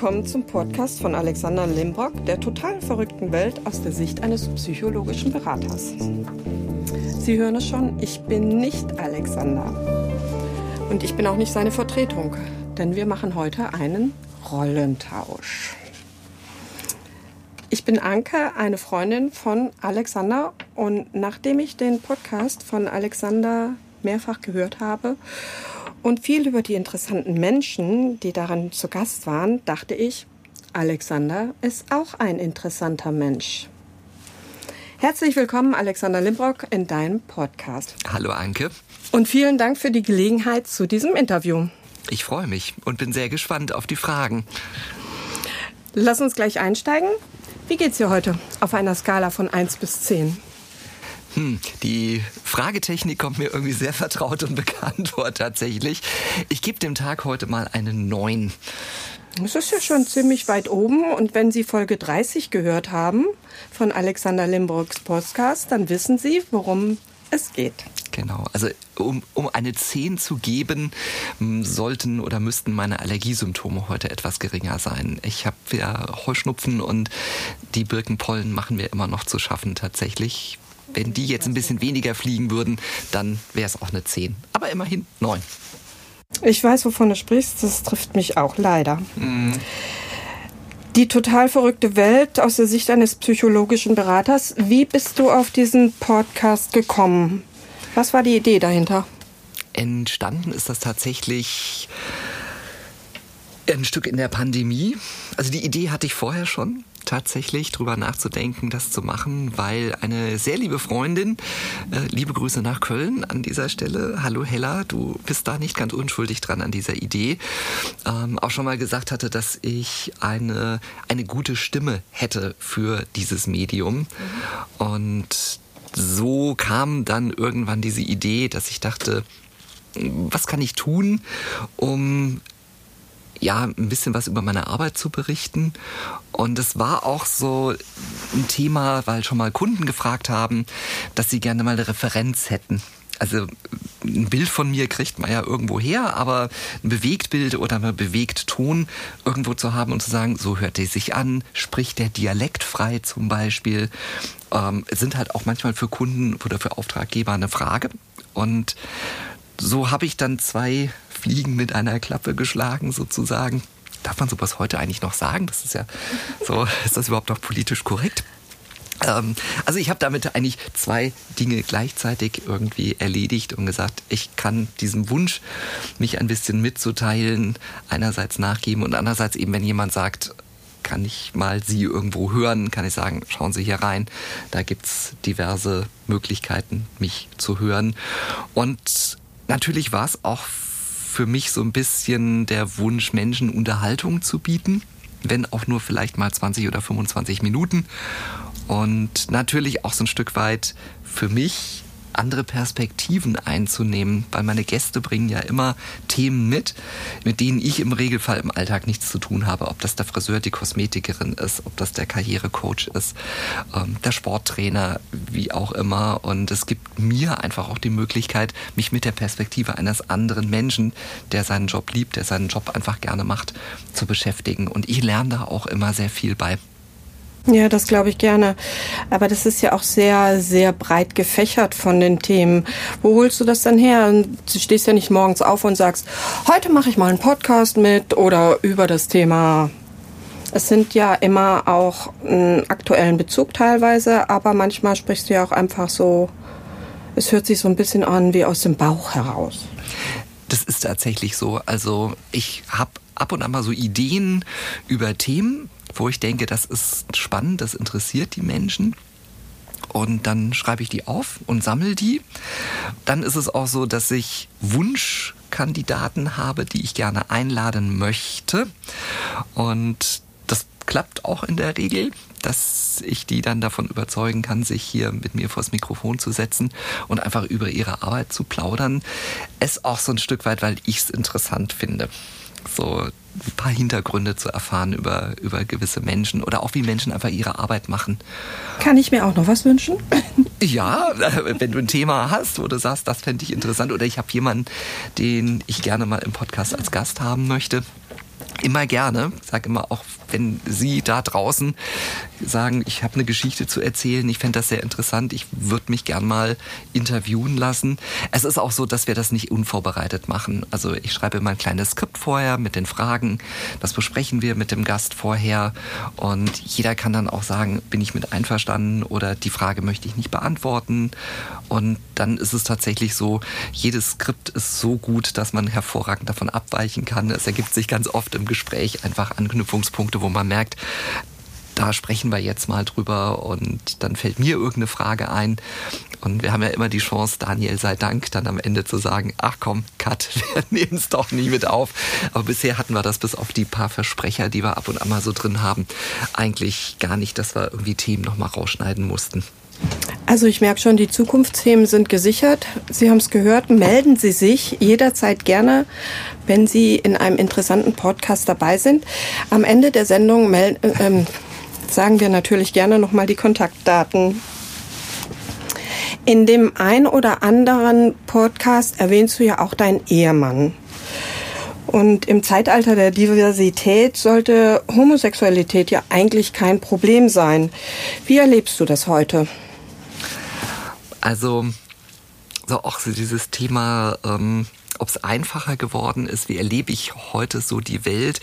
Willkommen zum Podcast von Alexander Limbrock, der total verrückten Welt aus der Sicht eines psychologischen Beraters. Sie hören es schon, ich bin nicht Alexander. Und ich bin auch nicht seine Vertretung, denn wir machen heute einen Rollentausch. Ich bin Anke, eine Freundin von Alexander und nachdem ich den Podcast von Alexander mehrfach gehört habe und viel über die interessanten Menschen, die daran zu Gast waren, dachte ich, Alexander ist auch ein interessanter Mensch. Herzlich willkommen, Alexander Limbrock, in deinem Podcast. Hallo, Anke. Und vielen Dank für die Gelegenheit zu diesem Interview. Ich freue mich und bin sehr gespannt auf die Fragen. Lass uns gleich einsteigen. Wie geht's dir heute auf einer Skala von 1 bis 10? Hm, die Fragetechnik kommt mir irgendwie sehr vertraut und bekannt vor tatsächlich. Ich gebe dem Tag heute mal eine 9. Das ist ja schon ziemlich weit oben. Und wenn Sie Folge 30 gehört haben von Alexander Limbrocks Podcast, dann wissen Sie, worum es geht. Genau, also um, um eine 10 zu geben, sollten oder müssten meine Allergiesymptome heute etwas geringer sein. Ich habe ja Heuschnupfen und die Birkenpollen machen mir immer noch zu schaffen tatsächlich. Wenn die jetzt ein bisschen weniger fliegen würden, dann wäre es auch eine 10. Aber immerhin 9. Ich weiß, wovon du sprichst. Das trifft mich auch leider. Mhm. Die total verrückte Welt aus der Sicht eines psychologischen Beraters. Wie bist du auf diesen Podcast gekommen? Was war die Idee dahinter? Entstanden ist das tatsächlich ein Stück in der Pandemie. Also die Idee hatte ich vorher schon tatsächlich drüber nachzudenken, das zu machen, weil eine sehr liebe Freundin, äh, liebe Grüße nach Köln an dieser Stelle, hallo Hella, du bist da nicht ganz unschuldig dran an dieser Idee, ähm, auch schon mal gesagt hatte, dass ich eine, eine gute Stimme hätte für dieses Medium. Und so kam dann irgendwann diese Idee, dass ich dachte, was kann ich tun, um ja, ein bisschen was über meine Arbeit zu berichten. Und es war auch so ein Thema, weil schon mal Kunden gefragt haben, dass sie gerne mal eine Referenz hätten. Also ein Bild von mir kriegt man ja irgendwo her, aber ein Bewegtbild oder ein Bewegtton irgendwo zu haben und zu sagen, so hört er sich an, spricht der Dialekt frei zum Beispiel, ähm, sind halt auch manchmal für Kunden oder für Auftraggeber eine Frage. Und so habe ich dann zwei Fliegen mit einer Klappe geschlagen sozusagen. Darf man sowas heute eigentlich noch sagen? Das ist ja so, ist das überhaupt noch politisch korrekt? Ähm, also ich habe damit eigentlich zwei Dinge gleichzeitig irgendwie erledigt und gesagt, ich kann diesem Wunsch, mich ein bisschen mitzuteilen, einerseits nachgeben und andererseits eben, wenn jemand sagt, kann ich mal Sie irgendwo hören, kann ich sagen, schauen Sie hier rein. Da gibt's diverse Möglichkeiten, mich zu hören. Und natürlich war es auch für mich so ein bisschen der Wunsch, Menschen Unterhaltung zu bieten, wenn auch nur vielleicht mal 20 oder 25 Minuten. Und natürlich auch so ein Stück weit für mich andere Perspektiven einzunehmen, weil meine Gäste bringen ja immer Themen mit, mit denen ich im Regelfall im Alltag nichts zu tun habe. Ob das der Friseur, die Kosmetikerin ist, ob das der Karrierecoach ist, ähm, der Sporttrainer, wie auch immer. Und es gibt mir einfach auch die Möglichkeit, mich mit der Perspektive eines anderen Menschen, der seinen Job liebt, der seinen Job einfach gerne macht, zu beschäftigen. Und ich lerne da auch immer sehr viel bei. Ja, das glaube ich gerne. Aber das ist ja auch sehr, sehr breit gefächert von den Themen. Wo holst du das dann her? Du stehst ja nicht morgens auf und sagst, heute mache ich mal einen Podcast mit oder über das Thema. Es sind ja immer auch einen aktuellen Bezug teilweise, aber manchmal sprichst du ja auch einfach so, es hört sich so ein bisschen an wie aus dem Bauch heraus. Das ist tatsächlich so. Also ich habe ab und an mal so Ideen über Themen, wo ich denke, das ist spannend, das interessiert die Menschen. Und dann schreibe ich die auf und sammle die. Dann ist es auch so, dass ich Wunschkandidaten habe, die ich gerne einladen möchte. Und das klappt auch in der Regel, dass ich die dann davon überzeugen kann, sich hier mit mir vors Mikrofon zu setzen und einfach über ihre Arbeit zu plaudern. Es auch so ein Stück weit, weil ich es interessant finde so ein paar Hintergründe zu erfahren über, über gewisse Menschen oder auch wie Menschen einfach ihre Arbeit machen. Kann ich mir auch noch was wünschen? Ja, wenn du ein Thema hast, wo du sagst, das fände ich interessant oder ich habe jemanden, den ich gerne mal im Podcast als Gast haben möchte, immer gerne. Ich sage immer auch, wenn Sie da draußen sagen, ich habe eine Geschichte zu erzählen, ich fände das sehr interessant, ich würde mich gern mal interviewen lassen. Es ist auch so, dass wir das nicht unvorbereitet machen. Also ich schreibe immer ein kleines Skript vorher mit den Fragen, das besprechen wir mit dem Gast vorher und jeder kann dann auch sagen, bin ich mit einverstanden oder die Frage möchte ich nicht beantworten. Und dann ist es tatsächlich so, jedes Skript ist so gut, dass man hervorragend davon abweichen kann. Es ergibt sich ganz oft im Gespräch einfach Anknüpfungspunkte, wo man merkt, da sprechen wir jetzt mal drüber und dann fällt mir irgendeine Frage ein. Und wir haben ja immer die Chance, Daniel sei Dank, dann am Ende zu sagen, ach komm, Cut, wir nehmen es doch nie mit auf. Aber bisher hatten wir das bis auf die paar Versprecher, die wir ab und an mal so drin haben, eigentlich gar nicht, dass wir irgendwie Themen nochmal rausschneiden mussten. Also ich merke schon, die Zukunftsthemen sind gesichert. Sie haben es gehört, melden Sie sich jederzeit gerne, wenn Sie in einem interessanten Podcast dabei sind. Am Ende der Sendung melden, äh, ähm, sagen wir natürlich gerne nochmal die Kontaktdaten. In dem ein oder anderen Podcast erwähnst du ja auch deinen Ehemann. Und im Zeitalter der Diversität sollte Homosexualität ja eigentlich kein Problem sein. Wie erlebst du das heute? Also, so auch so dieses Thema, ähm, ob es einfacher geworden ist, wie erlebe ich heute so die Welt?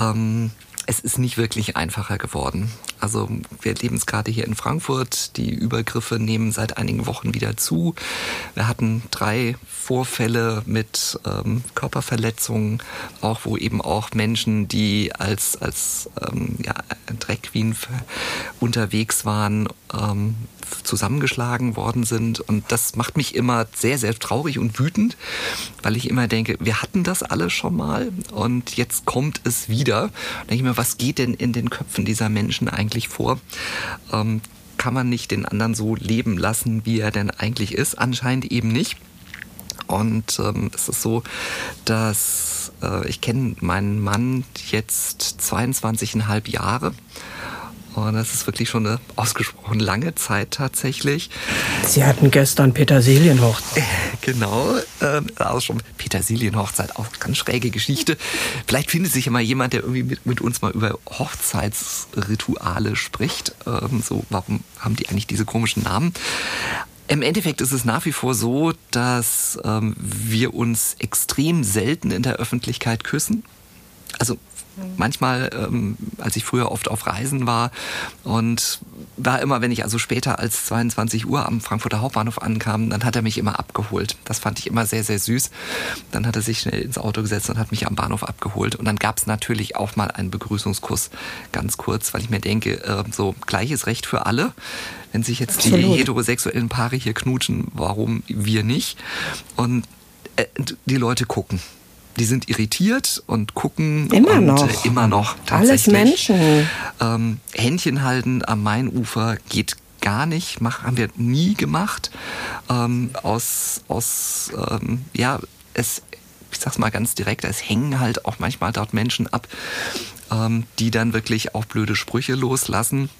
Ähm, es ist nicht wirklich einfacher geworden. Also wir erleben es gerade hier in Frankfurt. Die Übergriffe nehmen seit einigen Wochen wieder zu. Wir hatten drei Vorfälle mit ähm, Körperverletzungen, auch wo eben auch Menschen, die als als ähm, ja, Drag unterwegs waren, ähm, zusammengeschlagen worden sind. Und das macht mich immer sehr, sehr traurig und wütend, weil ich immer denke, wir hatten das alle schon mal und jetzt kommt es wieder. Da denke ich mir, was geht denn in den Köpfen dieser Menschen eigentlich vor? Ähm, kann man nicht den anderen so leben lassen, wie er denn eigentlich ist? Anscheinend eben nicht. Und ähm, es ist so, dass äh, ich kenne meinen Mann jetzt 22,5 Jahre und das ist wirklich schon eine ausgesprochen lange Zeit tatsächlich. Sie hatten gestern Petersilienhochzeit. Genau, äh, also schon Petersilienhochzeit, auch ganz schräge Geschichte. Vielleicht findet sich ja mal jemand, der irgendwie mit, mit uns mal über Hochzeitsrituale spricht. Ähm, so, warum haben die eigentlich diese komischen Namen? Im Endeffekt ist es nach wie vor so, dass ähm, wir uns extrem selten in der Öffentlichkeit küssen. Also manchmal, ähm, als ich früher oft auf Reisen war und war immer, wenn ich also später als 22 Uhr am Frankfurter Hauptbahnhof ankam, dann hat er mich immer abgeholt. Das fand ich immer sehr, sehr süß. Dann hat er sich schnell ins Auto gesetzt und hat mich am Bahnhof abgeholt. Und dann gab es natürlich auch mal einen Begrüßungskuss, ganz kurz, weil ich mir denke, äh, so gleiches Recht für alle. Wenn sich jetzt Absolut. die heterosexuellen Paare hier knutschen, warum wir nicht? Und äh, die Leute gucken die sind irritiert und gucken immer und noch. Immer noch Alles Menschen. Ähm, Händchen halten am Mainufer geht gar nicht, mach, haben wir nie gemacht. Ähm, aus, aus ähm, ja, es, ich sag's mal ganz direkt, es hängen halt auch manchmal dort Menschen ab, ähm, die dann wirklich auch blöde Sprüche loslassen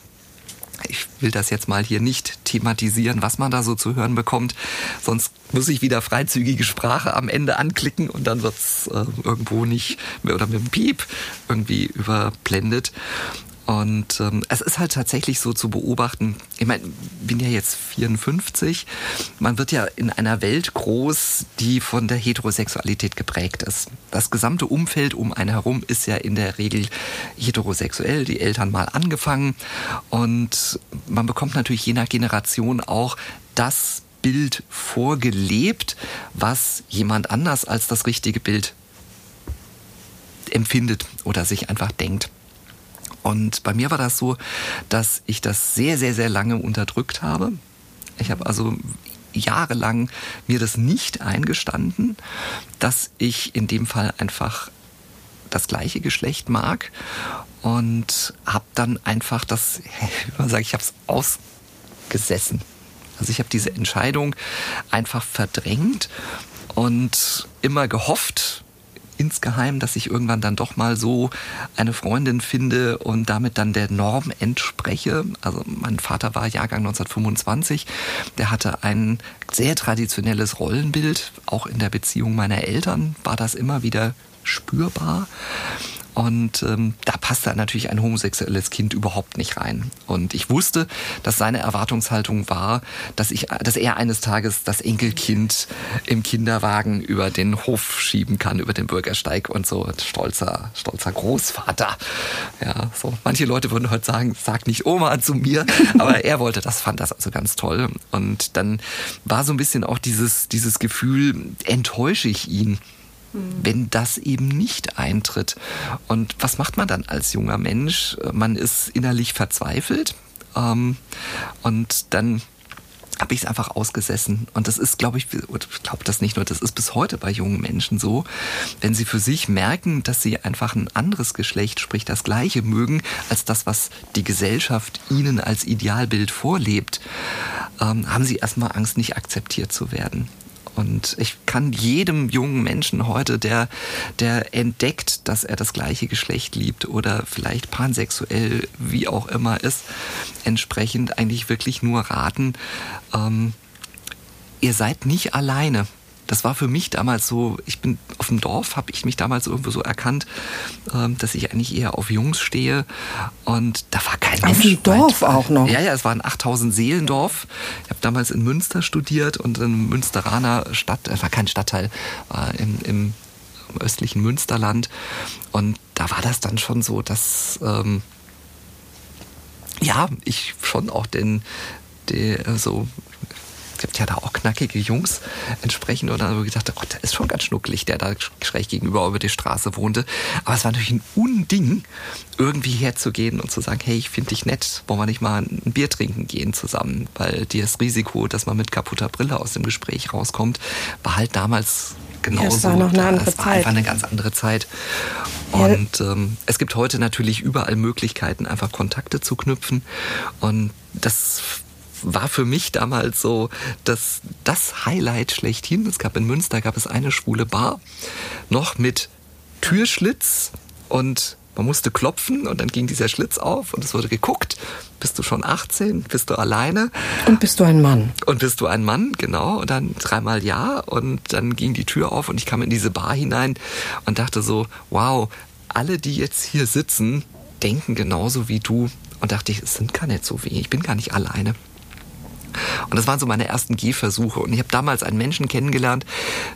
ich will das jetzt mal hier nicht thematisieren, was man da so zu hören bekommt. Sonst muss ich wieder freizügige Sprache am Ende anklicken und dann wird's äh, irgendwo nicht mehr oder mit dem Piep irgendwie überblendet. Und ähm, es ist halt tatsächlich so zu beobachten, ich meine, bin ja jetzt 54, man wird ja in einer Welt groß, die von der Heterosexualität geprägt ist. Das gesamte Umfeld um einen herum ist ja in der Regel heterosexuell, die Eltern mal angefangen. Und man bekommt natürlich je nach Generation auch das Bild vorgelebt, was jemand anders als das richtige Bild empfindet oder sich einfach denkt. Und bei mir war das so, dass ich das sehr, sehr, sehr lange unterdrückt habe. Ich habe also jahrelang mir das nicht eingestanden, dass ich in dem Fall einfach das gleiche Geschlecht mag und habe dann einfach das, wie man sagt, ich habe es ausgesessen. Also ich habe diese Entscheidung einfach verdrängt und immer gehofft, insgeheim, dass ich irgendwann dann doch mal so eine Freundin finde und damit dann der Norm entspreche. Also mein Vater war Jahrgang 1925, der hatte ein sehr traditionelles Rollenbild, auch in der Beziehung meiner Eltern war das immer wieder spürbar. Und ähm, da passte natürlich ein homosexuelles Kind überhaupt nicht rein. Und ich wusste, dass seine Erwartungshaltung war, dass ich, dass er eines Tages das Enkelkind im Kinderwagen über den Hof schieben kann, über den Bürgersteig und so stolzer, stolzer Großvater. Ja, so. Manche Leute würden heute sagen, sag nicht Oma zu mir, aber er wollte das, fand das also ganz toll. Und dann war so ein bisschen auch dieses, dieses Gefühl, enttäusche ich ihn? Wenn das eben nicht eintritt. Und was macht man dann als junger Mensch? Man ist innerlich verzweifelt ähm, und dann habe ich es einfach ausgesessen. Und das ist, glaube ich, ich glaube das nicht nur, das ist bis heute bei jungen Menschen so, wenn sie für sich merken, dass sie einfach ein anderes Geschlecht, sprich das gleiche mögen, als das, was die Gesellschaft ihnen als Idealbild vorlebt, ähm, haben sie erstmal Angst, nicht akzeptiert zu werden. Und ich kann jedem jungen Menschen heute, der, der entdeckt, dass er das gleiche Geschlecht liebt oder vielleicht pansexuell, wie auch immer ist, entsprechend eigentlich wirklich nur raten, ähm, ihr seid nicht alleine das war für mich damals so, ich bin auf dem Dorf, habe ich mich damals irgendwo so erkannt, ähm, dass ich eigentlich eher auf Jungs stehe und da war kein Mensch. Auf dem Dorf weit. auch noch? Ja, ja, es war ein 8000 Seelendorf. Ich habe damals in Münster studiert und in Münsteraner Stadt, es war kein Stadtteil, war im, im östlichen Münsterland und da war das dann schon so, dass ähm, ja, ich schon auch den, den so gibt ja da auch knackige Jungs entsprechend. Und dann habe ich gedacht, oh, der ist schon ganz schnucklig, der da schräg gegenüber über die Straße wohnte. Aber es war natürlich ein Unding, irgendwie herzugehen und zu sagen, hey, ich finde dich nett, wollen wir nicht mal ein Bier trinken gehen zusammen? Weil das Risiko, dass man mit kaputter Brille aus dem Gespräch rauskommt, war halt damals genauso. Ja, es war noch eine andere das war Zeit. einfach eine ganz andere Zeit. Und ähm, es gibt heute natürlich überall Möglichkeiten, einfach Kontakte zu knüpfen. Und das war für mich damals so das, das Highlight schlechthin. Es gab in Münster gab es eine schwule Bar, noch mit Türschlitz und man musste klopfen und dann ging dieser Schlitz auf und es wurde geguckt, bist du schon 18, bist du alleine? Und bist du ein Mann? Und bist du ein Mann, genau. Und dann dreimal ja und dann ging die Tür auf und ich kam in diese Bar hinein und dachte so, wow, alle, die jetzt hier sitzen, denken genauso wie du. Und dachte ich, es sind gar nicht so wenige, ich bin gar nicht alleine. Und das waren so meine ersten Gehversuche. Und ich habe damals einen Menschen kennengelernt,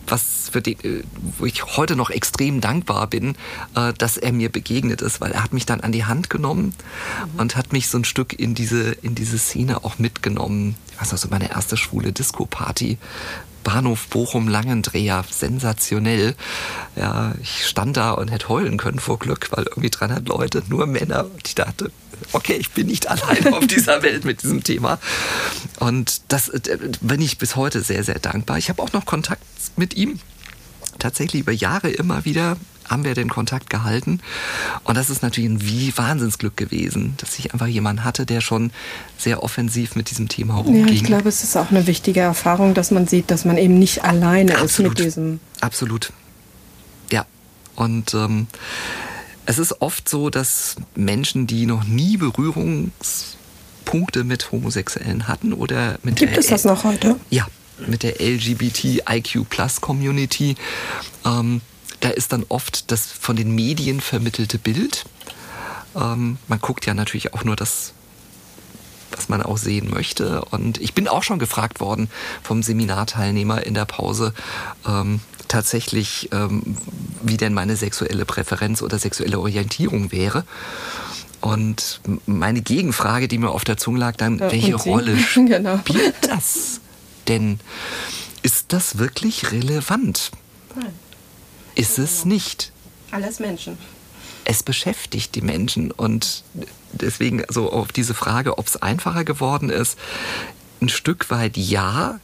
was für den, äh, wo ich heute noch extrem dankbar bin, äh, dass er mir begegnet ist, weil er hat mich dann an die Hand genommen mhm. und hat mich so ein Stück in diese, in diese Szene auch mitgenommen. Das war so meine erste schwule Disco-Party. Bahnhof Bochum Langendreher, sensationell. Ja, ich stand da und hätte heulen können vor Glück, weil irgendwie 300 Leute, nur Männer. Und ich dachte, okay, ich bin nicht allein auf dieser Welt mit diesem Thema. Und das äh, bin ich bis heute sehr, sehr dankbar. Ich habe auch noch Kontakt mit ihm. Tatsächlich über Jahre immer wieder haben wir den Kontakt gehalten. Und das ist natürlich ein wie Wahnsinnsglück gewesen, dass ich einfach jemanden hatte, der schon sehr offensiv mit diesem Thema umging. Ja, ich glaube, es ist auch eine wichtige Erfahrung, dass man sieht, dass man eben nicht alleine Absolut. ist mit diesem. Absolut. Ja. Und ähm, es ist oft so, dass Menschen, die noch nie Berührungspunkte mit Homosexuellen hatten oder mit Gibt es das noch heute? Ja, mit der LGBTIQ Plus Community. Ähm, da ist dann oft das von den Medien vermittelte Bild. Ähm, man guckt ja natürlich auch nur das, was man auch sehen möchte. Und ich bin auch schon gefragt worden vom Seminarteilnehmer in der Pause, ähm, tatsächlich, ähm, wie denn meine sexuelle Präferenz oder sexuelle Orientierung wäre. Und meine Gegenfrage, die mir auf der Zunge lag, dann, ja, welche Rolle genau. spielt das denn? Ist das wirklich relevant? Nein. Ist es nicht. Alles Menschen. Es beschäftigt die Menschen und deswegen also auf diese Frage, ob es einfacher geworden ist, ein Stück weit ja,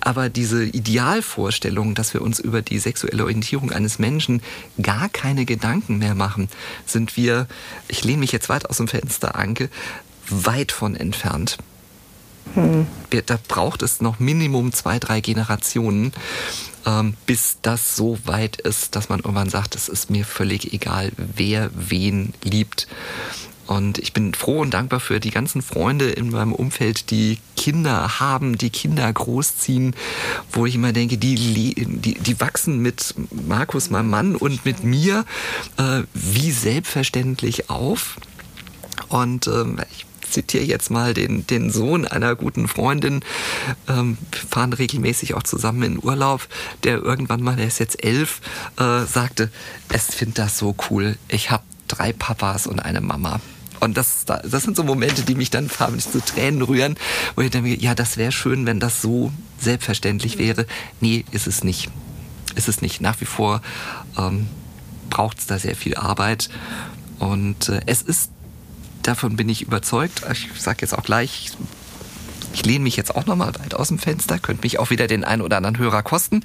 aber diese Idealvorstellung, dass wir uns über die sexuelle Orientierung eines Menschen gar keine Gedanken mehr machen, sind wir, ich lehne mich jetzt weit aus dem Fenster, Anke, weit von entfernt. Hm. Da braucht es noch Minimum zwei, drei Generationen, ähm, bis das so weit ist, dass man irgendwann sagt, es ist mir völlig egal, wer wen liebt. Und ich bin froh und dankbar für die ganzen Freunde in meinem Umfeld, die Kinder haben, die Kinder großziehen, wo ich immer denke, die, die, die wachsen mit Markus, meinem Mann, und mit mir äh, wie selbstverständlich auf. Und ähm, ich zitiere jetzt mal den, den Sohn einer guten Freundin, ähm, fahren regelmäßig auch zusammen in Urlaub, der irgendwann mal, der ist jetzt elf, äh, sagte, es finde das so cool, ich habe drei Papas und eine Mama. Und das, das sind so Momente, die mich dann förmlich zu Tränen rühren, wo ich denke, ja, das wäre schön, wenn das so selbstverständlich wäre. Nee, ist es nicht. Ist es nicht. Nach wie vor ähm, braucht es da sehr viel Arbeit. Und äh, es ist, davon bin ich überzeugt, ich sage jetzt auch gleich, ich lehne mich jetzt auch nochmal weit aus dem Fenster, könnte mich auch wieder den einen oder anderen Hörer kosten.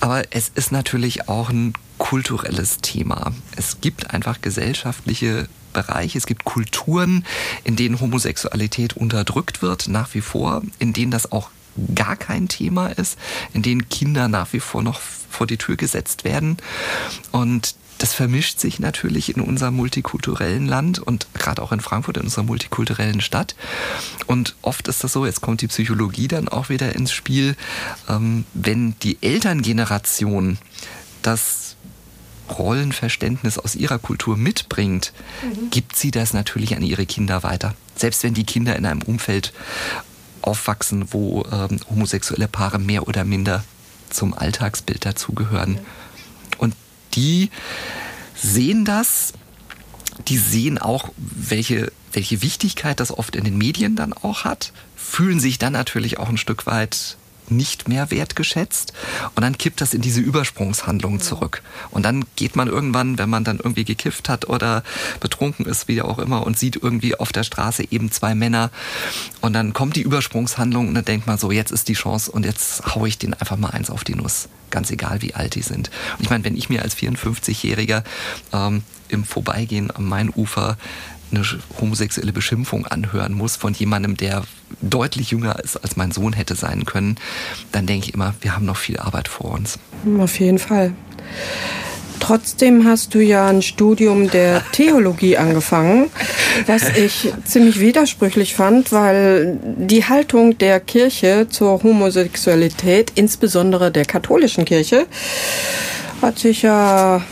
Aber es ist natürlich auch ein kulturelles Thema. Es gibt einfach gesellschaftliche Bereiche, es gibt Kulturen, in denen Homosexualität unterdrückt wird, nach wie vor, in denen das auch gar kein Thema ist, in denen Kinder nach wie vor noch vor die Tür gesetzt werden. Und das vermischt sich natürlich in unserem multikulturellen Land und gerade auch in Frankfurt, in unserer multikulturellen Stadt. Und oft ist das so, jetzt kommt die Psychologie dann auch wieder ins Spiel, ähm, wenn die Elterngeneration das Rollenverständnis aus ihrer Kultur mitbringt, mhm. gibt sie das natürlich an ihre Kinder weiter. Selbst wenn die Kinder in einem Umfeld aufwachsen, wo ähm, homosexuelle Paare mehr oder minder zum Alltagsbild dazugehören. Mhm die sehen das, die sehen auch, welche, welche Wichtigkeit das oft in den Medien dann auch hat, fühlen sich dann natürlich auch ein Stück weit nicht mehr wertgeschätzt und dann kippt das in diese Übersprungshandlung zurück. Und dann geht man irgendwann, wenn man dann irgendwie gekifft hat oder betrunken ist, wie auch immer, und sieht irgendwie auf der Straße eben zwei Männer und dann kommt die Übersprungshandlung und dann denkt man so, jetzt ist die Chance und jetzt haue ich den einfach mal eins auf die Nuss, ganz egal wie alt die sind. Und ich meine, wenn ich mir als 54-Jähriger ähm, im Vorbeigehen am Mainufer eine homosexuelle Beschimpfung anhören muss von jemandem, der deutlich jünger ist, als mein Sohn hätte sein können, dann denke ich immer, wir haben noch viel Arbeit vor uns. Auf jeden Fall. Trotzdem hast du ja ein Studium der Theologie angefangen, was ich ziemlich widersprüchlich fand, weil die Haltung der Kirche zur Homosexualität, insbesondere der katholischen Kirche, hat sich ja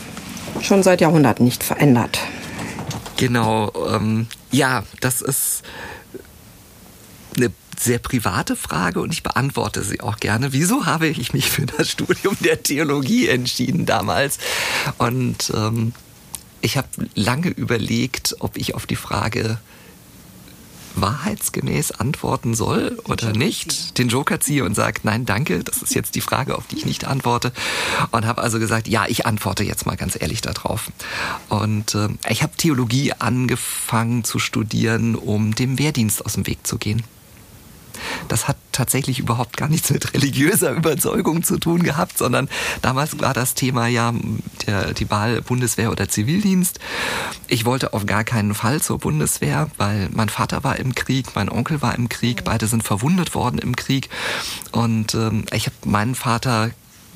schon seit Jahrhunderten nicht verändert. Genau, ähm, ja, das ist eine sehr private Frage und ich beantworte sie auch gerne. Wieso habe ich mich für das Studium der Theologie entschieden damals? Und ähm, ich habe lange überlegt, ob ich auf die Frage wahrheitsgemäß antworten soll oder nicht, den Joker ziehe und sage, nein, danke, das ist jetzt die Frage, auf die ich nicht antworte. Und habe also gesagt, ja, ich antworte jetzt mal ganz ehrlich darauf. Und äh, ich habe Theologie angefangen zu studieren, um dem Wehrdienst aus dem Weg zu gehen. Das hat tatsächlich überhaupt gar nichts mit religiöser Überzeugung zu tun gehabt, sondern damals war das Thema ja der, die Wahl Bundeswehr oder Zivildienst. Ich wollte auf gar keinen Fall zur Bundeswehr, weil mein Vater war im Krieg, mein Onkel war im Krieg, beide sind verwundet worden im Krieg und ähm, ich habe meinen Vater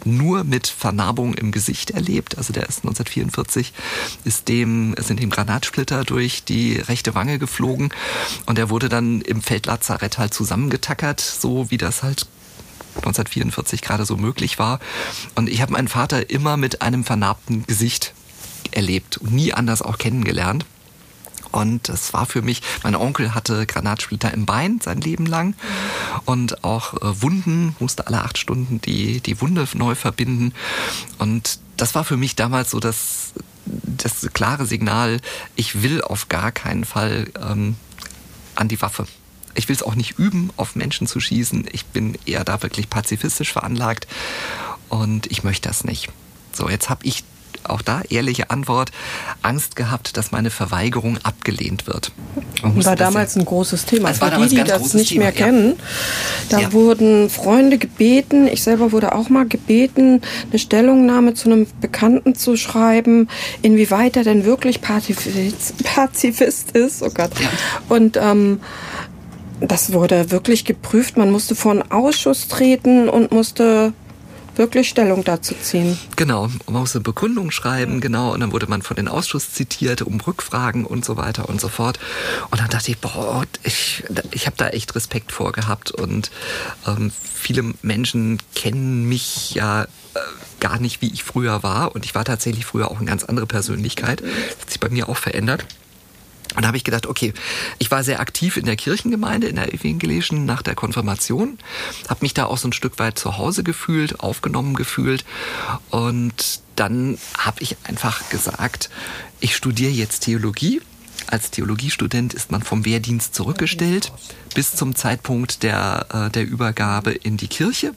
nur mit Vernarbung im Gesicht erlebt. Also der ist 1944, ist dem, sind ihm Granatsplitter durch die rechte Wange geflogen und er wurde dann im Feldlazarett halt zusammengetackert, so wie das halt 1944 gerade so möglich war. Und ich habe meinen Vater immer mit einem vernarbten Gesicht erlebt und nie anders auch kennengelernt. Und das war für mich, mein Onkel hatte Granatsplitter im Bein sein Leben lang und auch äh, Wunden, musste alle acht Stunden die, die Wunde neu verbinden. Und das war für mich damals so das, das klare Signal, ich will auf gar keinen Fall ähm, an die Waffe. Ich will es auch nicht üben, auf Menschen zu schießen. Ich bin eher da wirklich pazifistisch veranlagt und ich möchte das nicht. So, jetzt habe ich auch da ehrliche Antwort, Angst gehabt, dass meine Verweigerung abgelehnt wird. War damals ein großes Thema. Für die, die das nicht Thema, mehr ja. kennen, da ja. wurden Freunde gebeten, ich selber wurde auch mal gebeten, eine Stellungnahme zu einem Bekannten zu schreiben, inwieweit er denn wirklich Pazifist, Pazifist ist. Oh Gott. Ja. Und ähm, das wurde wirklich geprüft. Man musste vor einen Ausschuss treten und musste wirklich Stellung dazu ziehen. Genau, man musste Begründung schreiben, genau, und dann wurde man von den Ausschuss zitiert, um Rückfragen und so weiter und so fort. Und dann dachte ich, boah, ich, ich habe da echt Respekt vor gehabt und ähm, viele Menschen kennen mich ja äh, gar nicht, wie ich früher war. Und ich war tatsächlich früher auch eine ganz andere Persönlichkeit. Das hat sich bei mir auch verändert. Und da habe ich gedacht, okay, ich war sehr aktiv in der Kirchengemeinde, in der evangelischen nach der Konfirmation, habe mich da auch so ein Stück weit zu Hause gefühlt, aufgenommen gefühlt. Und dann habe ich einfach gesagt, ich studiere jetzt Theologie. Als Theologiestudent ist man vom Wehrdienst zurückgestellt bis zum Zeitpunkt der, äh, der Übergabe in die Kirche,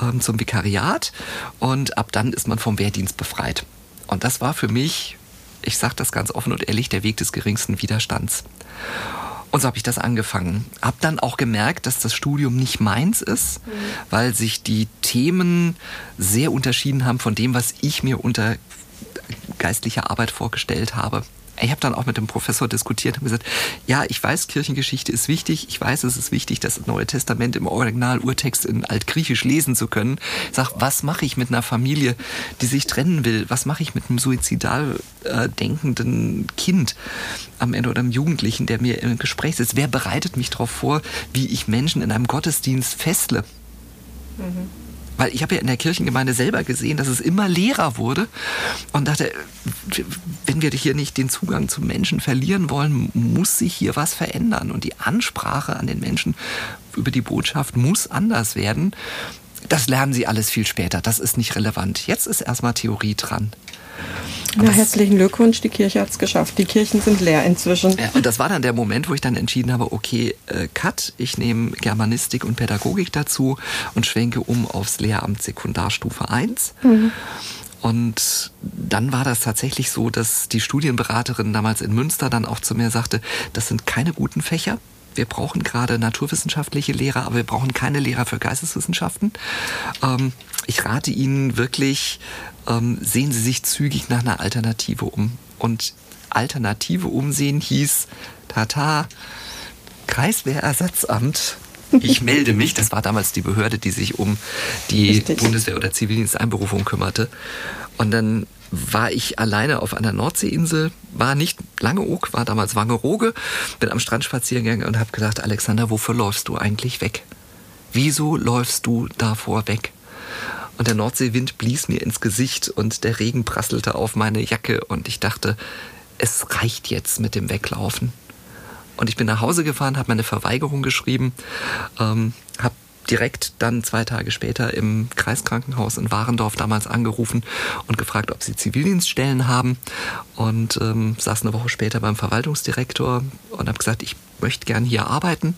ähm, zum Vikariat. Und ab dann ist man vom Wehrdienst befreit. Und das war für mich ich sage das ganz offen und ehrlich, der Weg des geringsten Widerstands. Und so habe ich das angefangen. Hab dann auch gemerkt, dass das Studium nicht meins ist, mhm. weil sich die Themen sehr unterschieden haben von dem, was ich mir unter geistlicher Arbeit vorgestellt habe ich habe dann auch mit dem Professor diskutiert und gesagt, ja, ich weiß, Kirchengeschichte ist wichtig. Ich weiß, es ist wichtig, das Neue Testament im Original-Urtext in Altgriechisch lesen zu können. Sag, was mache ich mit einer Familie, die sich trennen will? Was mache ich mit einem suizidal äh, denkenden Kind am Ende oder einem Jugendlichen, der mir im Gespräch sitzt? Wer bereitet mich darauf vor, wie ich Menschen in einem Gottesdienst festle? Mhm. Weil ich habe ja in der Kirchengemeinde selber gesehen, dass es immer leerer wurde und dachte, wenn wir hier nicht den Zugang zum Menschen verlieren wollen, muss sich hier was verändern. Und die Ansprache an den Menschen über die Botschaft muss anders werden. Das lernen sie alles viel später. Das ist nicht relevant. Jetzt ist erstmal Theorie dran. Na, herzlichen Glückwunsch, die Kirche hat es geschafft. Die Kirchen sind leer inzwischen. Ja, und das war dann der Moment, wo ich dann entschieden habe, okay, äh, Cut, ich nehme Germanistik und Pädagogik dazu und schwenke um aufs Lehramt Sekundarstufe 1. Mhm. Und dann war das tatsächlich so, dass die Studienberaterin damals in Münster dann auch zu mir sagte, das sind keine guten Fächer. Wir brauchen gerade naturwissenschaftliche Lehrer, aber wir brauchen keine Lehrer für Geisteswissenschaften. Ähm, ich rate Ihnen wirklich, ähm, sehen Sie sich zügig nach einer Alternative um. Und Alternative umsehen hieß, tata, Kreiswehrersatzamt. Ich melde mich. Das war damals die Behörde, die sich um die Richtig. Bundeswehr- oder Zivildiensteinberufung kümmerte. Und dann war ich alleine auf einer Nordseeinsel, war nicht Langeoog, war damals Wangerooge, bin am Strand spazieren gegangen und habe gedacht, Alexander, wofür läufst du eigentlich weg? Wieso läufst du davor weg? und der Nordseewind blies mir ins Gesicht und der Regen prasselte auf meine Jacke und ich dachte, es reicht jetzt mit dem Weglaufen. Und ich bin nach Hause gefahren, habe meine Verweigerung geschrieben, ähm, habe direkt dann zwei Tage später im Kreiskrankenhaus in Warendorf damals angerufen und gefragt, ob sie Zivildienststellen haben und ähm, saß eine Woche später beim Verwaltungsdirektor und habe gesagt, ich möchte gern hier arbeiten.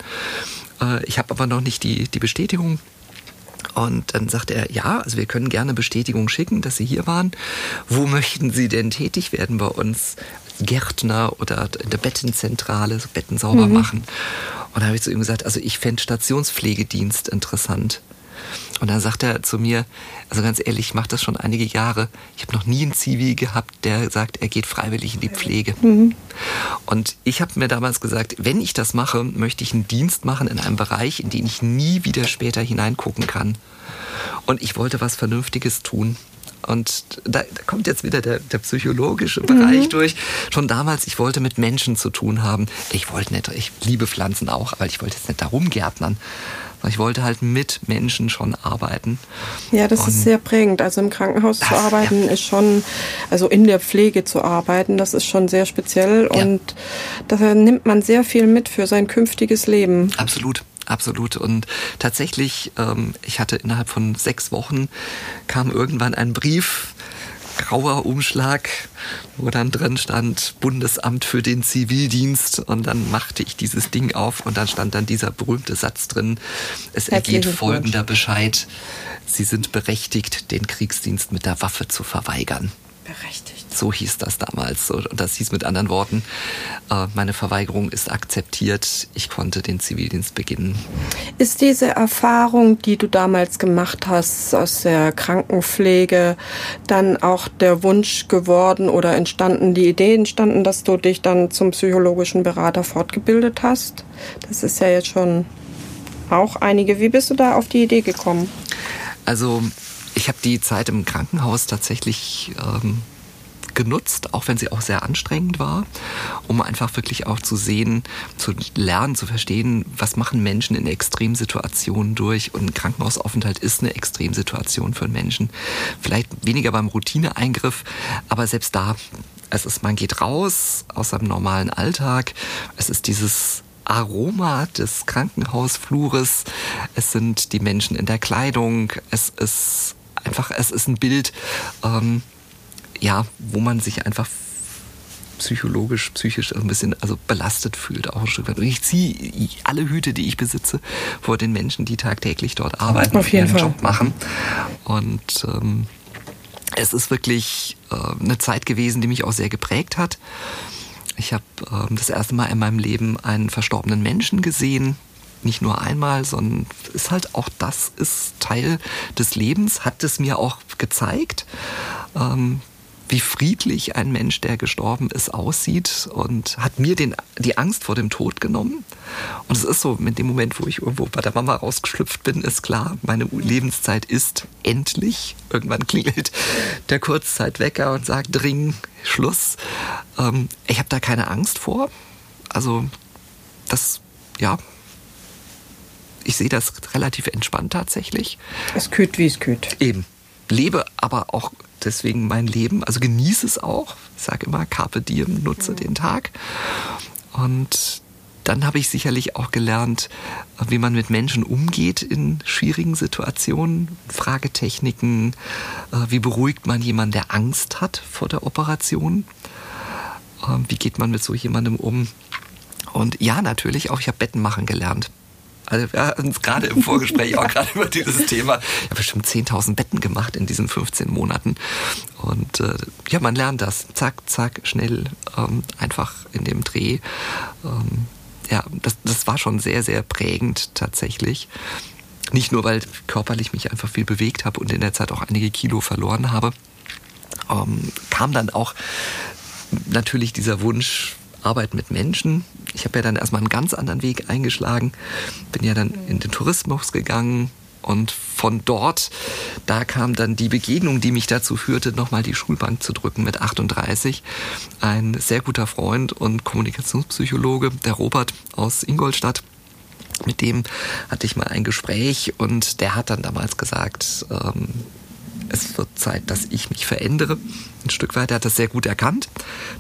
Äh, ich habe aber noch nicht die, die Bestätigung und dann sagte er, ja, also wir können gerne Bestätigung schicken, dass Sie hier waren. Wo möchten Sie denn tätig werden bei uns? Gärtner oder in der Bettenzentrale, so Betten sauber mhm. machen. Und da habe ich zu ihm gesagt, also ich fände Stationspflegedienst interessant. Und dann sagt er zu mir, also ganz ehrlich, ich mache das schon einige Jahre. Ich habe noch nie einen Zivi gehabt, der sagt, er geht freiwillig in die Pflege. Mhm. Und ich habe mir damals gesagt, wenn ich das mache, möchte ich einen Dienst machen in einem Bereich, in den ich nie wieder später hineingucken kann. Und ich wollte was Vernünftiges tun. Und da, da, kommt jetzt wieder der, der psychologische Bereich mhm. durch. Schon damals, ich wollte mit Menschen zu tun haben. Ich wollte nicht, ich liebe Pflanzen auch, aber ich wollte jetzt nicht darum gärtnern. Ich wollte halt mit Menschen schon arbeiten. Ja, das Und ist sehr prägend. Also im Krankenhaus das, zu arbeiten ja. ist schon, also in der Pflege zu arbeiten, das ist schon sehr speziell. Ja. Und da nimmt man sehr viel mit für sein künftiges Leben. Absolut absolut. Und tatsächlich, ähm, ich hatte innerhalb von sechs Wochen kam irgendwann ein Brief grauer Umschlag, wo dann drin stand Bundesamt für den Zivildienst und dann machte ich dieses Ding auf und dann stand dann dieser berühmte Satz drin, es ergeht folgender Bescheid, Sie sind berechtigt, den Kriegsdienst mit der Waffe zu verweigern. Berechtigt. So hieß das damals. Und das hieß mit anderen Worten, äh, meine Verweigerung ist akzeptiert. Ich konnte den Zivildienst beginnen. Ist diese Erfahrung, die du damals gemacht hast aus der Krankenpflege, dann auch der Wunsch geworden oder entstanden, die Idee entstanden, dass du dich dann zum psychologischen Berater fortgebildet hast? Das ist ja jetzt schon auch einige. Wie bist du da auf die Idee gekommen? Also ich habe die Zeit im Krankenhaus tatsächlich ähm, genutzt, auch wenn sie auch sehr anstrengend war, um einfach wirklich auch zu sehen, zu lernen, zu verstehen, was machen Menschen in Extremsituationen durch. Und ein Krankenhausaufenthalt ist eine Extremsituation für Menschen. Vielleicht weniger beim Routineeingriff, aber selbst da, es ist, man geht raus aus seinem normalen Alltag. Es ist dieses Aroma des Krankenhausflures. Es sind die Menschen in der Kleidung. Es ist einfach, es ist ein Bild, ähm, ja, wo man sich einfach psychologisch, psychisch ein bisschen also belastet fühlt, auch ein Stück weit. Und ich ziehe alle Hüte, die ich besitze, vor den Menschen, die tagtäglich dort arbeiten Auf jeden ihren Fall. Job machen. Und ähm, es ist wirklich äh, eine Zeit gewesen, die mich auch sehr geprägt hat. Ich habe ähm, das erste Mal in meinem Leben einen verstorbenen Menschen gesehen. Nicht nur einmal, sondern ist halt auch das ist Teil des Lebens, hat es mir auch gezeigt. Ähm, wie friedlich ein Mensch, der gestorben ist, aussieht und hat mir den, die Angst vor dem Tod genommen. Und es ist so, mit dem Moment, wo ich irgendwo bei der Mama rausgeschlüpft bin, ist klar, meine Lebenszeit ist endlich. Irgendwann klingelt der Kurzzeitwecker und sagt, dring, Schluss. Ähm, ich habe da keine Angst vor. Also das, ja, ich sehe das relativ entspannt tatsächlich. Es kühlt, wie es kühlt. Eben. Lebe aber auch deswegen mein Leben, also genieße es auch. Ich sage immer, Carpe Diem, nutze den Tag. Und dann habe ich sicherlich auch gelernt, wie man mit Menschen umgeht in schwierigen Situationen, Fragetechniken, äh, wie beruhigt man jemanden, der Angst hat vor der Operation, Ähm, wie geht man mit so jemandem um. Und ja, natürlich auch, ich habe Betten machen gelernt. Also wir haben uns gerade im Vorgespräch auch gerade über dieses Thema, ich habe bestimmt 10.000 Betten gemacht in diesen 15 Monaten. Und äh, ja, man lernt das. Zack, zack, schnell, ähm, einfach in dem Dreh. Ähm, ja, das, das war schon sehr, sehr prägend tatsächlich. Nicht nur, weil körperlich mich einfach viel bewegt habe und in der Zeit auch einige Kilo verloren habe, ähm, kam dann auch natürlich dieser Wunsch, Arbeit mit Menschen. Ich habe ja dann erstmal einen ganz anderen Weg eingeschlagen, bin ja dann in den Tourismus gegangen und von dort, da kam dann die Begegnung, die mich dazu führte, nochmal die Schulbank zu drücken mit 38. Ein sehr guter Freund und Kommunikationspsychologe, der Robert aus Ingolstadt, mit dem hatte ich mal ein Gespräch und der hat dann damals gesagt, ähm, es wird Zeit, dass ich mich verändere. Ein Stück weit, er hat das sehr gut erkannt,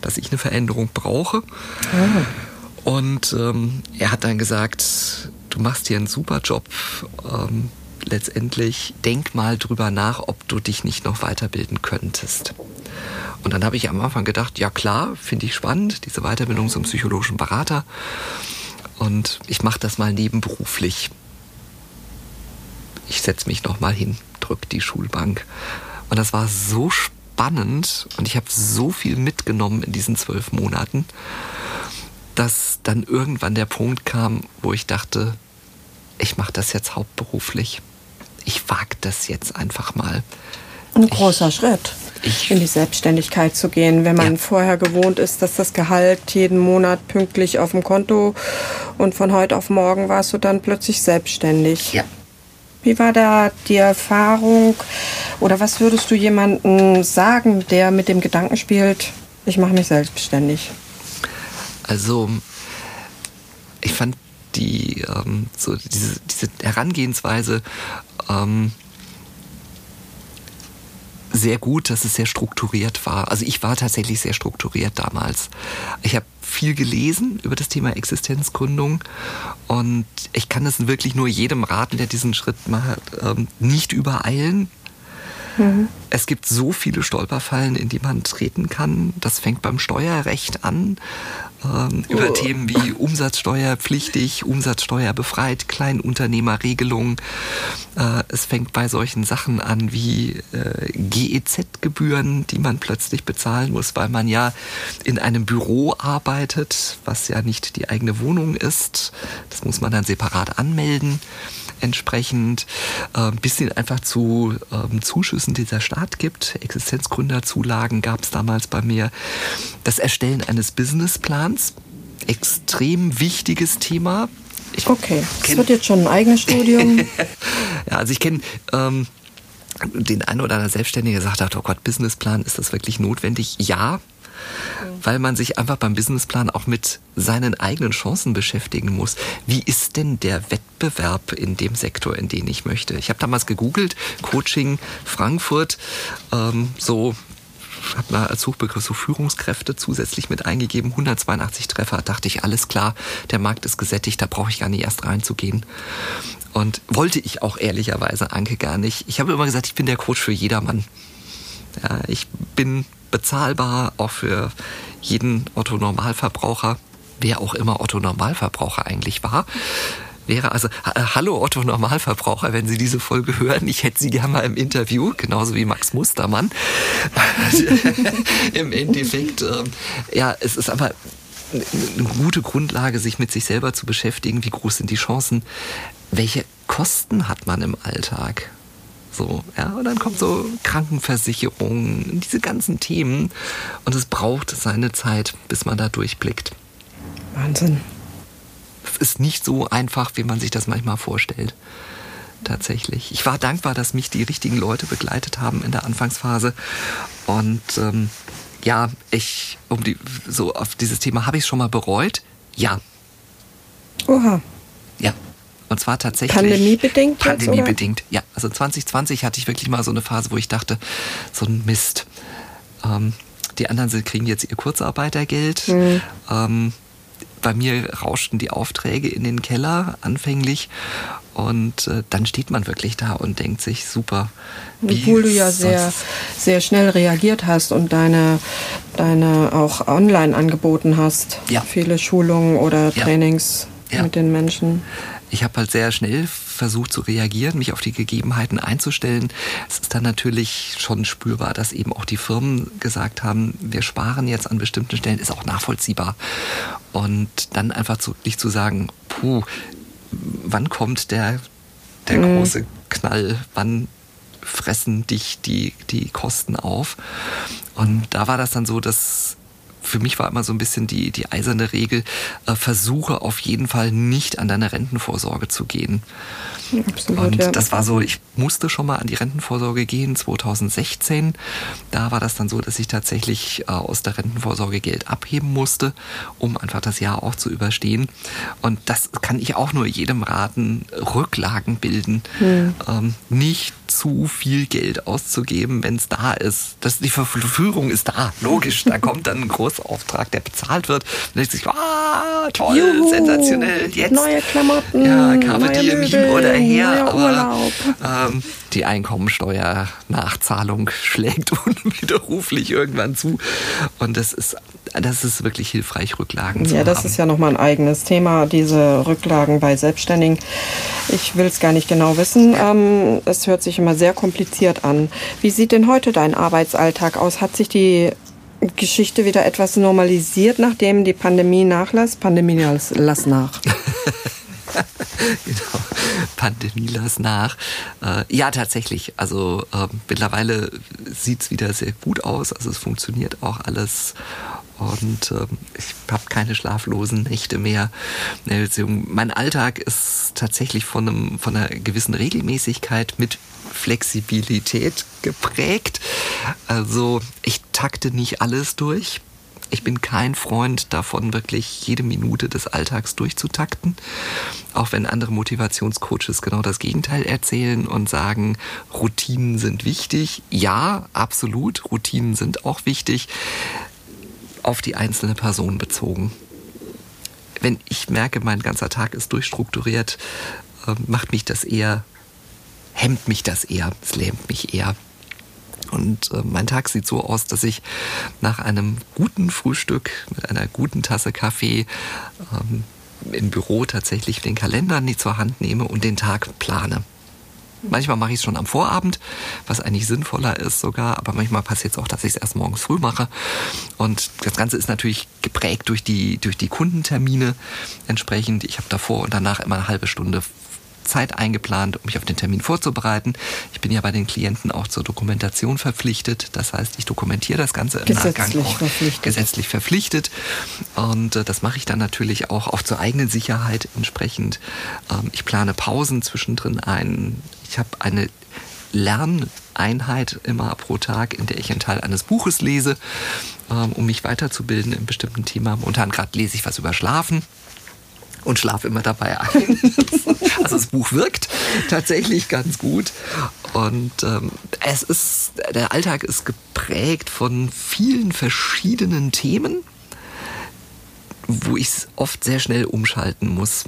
dass ich eine Veränderung brauche. Und ähm, er hat dann gesagt, du machst hier einen super Job. Ähm, letztendlich denk mal drüber nach, ob du dich nicht noch weiterbilden könntest. Und dann habe ich am Anfang gedacht, ja klar, finde ich spannend, diese Weiterbildung zum psychologischen Berater. Und ich mache das mal nebenberuflich. Ich setze mich noch mal hin, drück die Schulbank. Und das war so spannend und ich habe so viel mitgenommen in diesen zwölf Monaten, dass dann irgendwann der Punkt kam, wo ich dachte, ich mache das jetzt hauptberuflich. Ich wage das jetzt einfach mal. Ein großer Schritt, ich- in die Selbstständigkeit zu gehen, wenn man Ja. vorher gewohnt ist, dass das Gehalt jeden Monat pünktlich auf dem Konto und von heute auf morgen warst du dann plötzlich selbstständig. Ja. Wie war da die Erfahrung oder was würdest du jemandem sagen, der mit dem Gedanken spielt, ich mache mich selbstständig? Also, ich fand die, ähm, so diese, diese Herangehensweise ähm, sehr gut, dass es sehr strukturiert war. Also ich war tatsächlich sehr strukturiert damals. Ich habe viel gelesen über das Thema Existenzgründung und ich kann es wirklich nur jedem raten, der diesen Schritt macht, ähm, nicht übereilen. Es gibt so viele Stolperfallen, in die man treten kann. Das fängt beim Steuerrecht an, ähm, über Themen wie Umsatzsteuerpflichtig, Umsatzsteuerbefreit, Kleinunternehmerregelung. Äh, es fängt bei solchen Sachen an wie äh, GEZ-Gebühren, die man plötzlich bezahlen muss, weil man ja in einem Büro arbeitet, was ja nicht die eigene Wohnung ist. Das muss man dann separat anmelden entsprechend äh, bis hin einfach zu ähm, Zuschüssen, die der Staat gibt. Existenzgründerzulagen gab es damals bei mir. Das Erstellen eines Businessplans, extrem wichtiges Thema. Ich Okay, das wird jetzt schon ein eigenes Studium. ja, also ich kenne ähm, den einen oder anderen Selbstständigen gesagt hat, oh Gott, Businessplan, ist das wirklich notwendig? Ja, weil man sich einfach beim Businessplan auch mit seinen eigenen Chancen beschäftigen muss. Wie ist denn der Wettbewerb in dem Sektor, in den ich möchte? Ich habe damals gegoogelt, Coaching Frankfurt, ähm, so habe mal als Suchbegriff so Führungskräfte zusätzlich mit eingegeben, 182 Treffer, dachte ich, alles klar, der Markt ist gesättigt, da brauche ich gar nicht erst reinzugehen. Und wollte ich auch ehrlicherweise, Anke, gar nicht. Ich habe immer gesagt, ich bin der Coach für jedermann. Ja, ich bin bezahlbar, auch für jeden Otto-Normalverbraucher, wer auch immer Otto-Normalverbraucher eigentlich war wäre also, äh, hallo Otto Normalverbraucher, wenn Sie diese Folge hören, ich hätte Sie gerne mal im Interview, genauso wie Max Mustermann. Im Endeffekt, äh, ja, es ist aber eine gute Grundlage, sich mit sich selber zu beschäftigen. Wie groß sind die Chancen? Welche Kosten hat man im Alltag? So, ja, und dann kommt so Krankenversicherung, diese ganzen Themen. Und es braucht seine Zeit, bis man da durchblickt. Wahnsinn. Es ist nicht so einfach, wie man sich das manchmal vorstellt. Tatsächlich. Ich war dankbar, dass mich die richtigen Leute begleitet haben in der Anfangsphase. Und ähm, ja, ich, um die, so auf dieses Thema, habe ich es schon mal bereut? Ja. Oha. Ja. Und zwar tatsächlich. Pandemiebedingt? Pandemiebedingt, ja. Also 2020 hatte ich wirklich mal so eine Phase, wo ich dachte, so ein Mist. Ähm, die anderen sind, kriegen jetzt ihr Kurzarbeitergeld. Mhm. Ähm, bei mir rauschten die Aufträge in den Keller anfänglich und äh, dann steht man wirklich da und denkt sich, super. Obwohl du ja sehr, sehr schnell reagiert hast und deine, deine auch online angeboten hast. Ja. Viele Schulungen oder Trainings ja. Ja. mit den Menschen ich habe halt sehr schnell versucht zu reagieren, mich auf die Gegebenheiten einzustellen. Es ist dann natürlich schon spürbar, dass eben auch die Firmen gesagt haben, wir sparen jetzt an bestimmten Stellen, ist auch nachvollziehbar. Und dann einfach zu, nicht zu sagen, puh, wann kommt der, der mhm. große Knall, wann fressen dich die, die Kosten auf? Und da war das dann so, dass für mich war immer so ein bisschen die, die eiserne Regel, äh, versuche auf jeden Fall nicht an deine Rentenvorsorge zu gehen. Absolut, und ja. das war so, ich musste schon mal an die Rentenvorsorge gehen, 2016. Da war das dann so, dass ich tatsächlich äh, aus der Rentenvorsorge Geld abheben musste, um einfach das Jahr auch zu überstehen. Und das kann ich auch nur jedem raten, Rücklagen bilden. Hm. Ähm, nicht zu viel Geld auszugeben, wenn es da ist. Das, die Verführung ist da, logisch. Da kommt dann ein Großauftrag, der bezahlt wird. Und denkt sich, ah, toll, Juhu, sensationell. Jetzt neue Klamotten, ja, Carpe Diem hin oder her. Aber ähm, die Einkommensteuernachzahlung schlägt unwiderruflich irgendwann zu. Und das ist, das ist wirklich hilfreich, Rücklagen ja, zu haben. Ja, das ist ja nochmal ein eigenes Thema, diese Rücklagen bei Selbstständigen. Ich will es gar nicht genau wissen. Ähm, es hört sich immer sehr kompliziert an. Wie sieht denn heute dein Arbeitsalltag aus? Hat sich die Geschichte wieder etwas normalisiert, nachdem die Pandemie nachlässt? Pandemie lass nach. genau. Pandemie las nach. Äh, ja, tatsächlich. Also äh, mittlerweile sieht es wieder sehr gut aus. Also es funktioniert auch alles. Und äh, ich habe keine schlaflosen Nächte mehr. Mein Alltag ist tatsächlich von, einem, von einer gewissen Regelmäßigkeit mit Flexibilität geprägt. Also ich takte nicht alles durch. Ich bin kein Freund davon, wirklich jede Minute des Alltags durchzutakten. Auch wenn andere Motivationscoaches genau das Gegenteil erzählen und sagen, Routinen sind wichtig. Ja, absolut. Routinen sind auch wichtig. Auf die einzelne Person bezogen. Wenn ich merke, mein ganzer Tag ist durchstrukturiert, ähm, macht mich das eher, hemmt mich das eher, es lähmt mich eher. Und äh, mein Tag sieht so aus, dass ich nach einem guten Frühstück mit einer guten Tasse Kaffee ähm, im Büro tatsächlich den Kalender nicht zur Hand nehme und den Tag plane. Manchmal mache ich es schon am Vorabend, was eigentlich sinnvoller ist sogar, aber manchmal passiert es auch, dass ich es erst morgens früh mache. Und das Ganze ist natürlich geprägt durch die, durch die Kundentermine entsprechend. Ich habe davor und danach immer eine halbe Stunde Zeit eingeplant, um mich auf den Termin vorzubereiten. Ich bin ja bei den Klienten auch zur Dokumentation verpflichtet. Das heißt, ich dokumentiere das Ganze im gesetzlich Nachgang auch verpflichtet. gesetzlich verpflichtet. Und äh, das mache ich dann natürlich auch, auch zur eigenen Sicherheit entsprechend. Ähm, ich plane Pausen zwischendrin ein. Ich habe eine Lerneinheit immer pro Tag, in der ich einen Teil eines Buches lese, ähm, um mich weiterzubilden in bestimmten Thema. Momentan gerade lese ich was über Schlafen und schlafe immer dabei ein. also das Buch wirkt tatsächlich ganz gut. Und ähm, es ist, der Alltag ist geprägt von vielen verschiedenen Themen, wo ich es oft sehr schnell umschalten muss.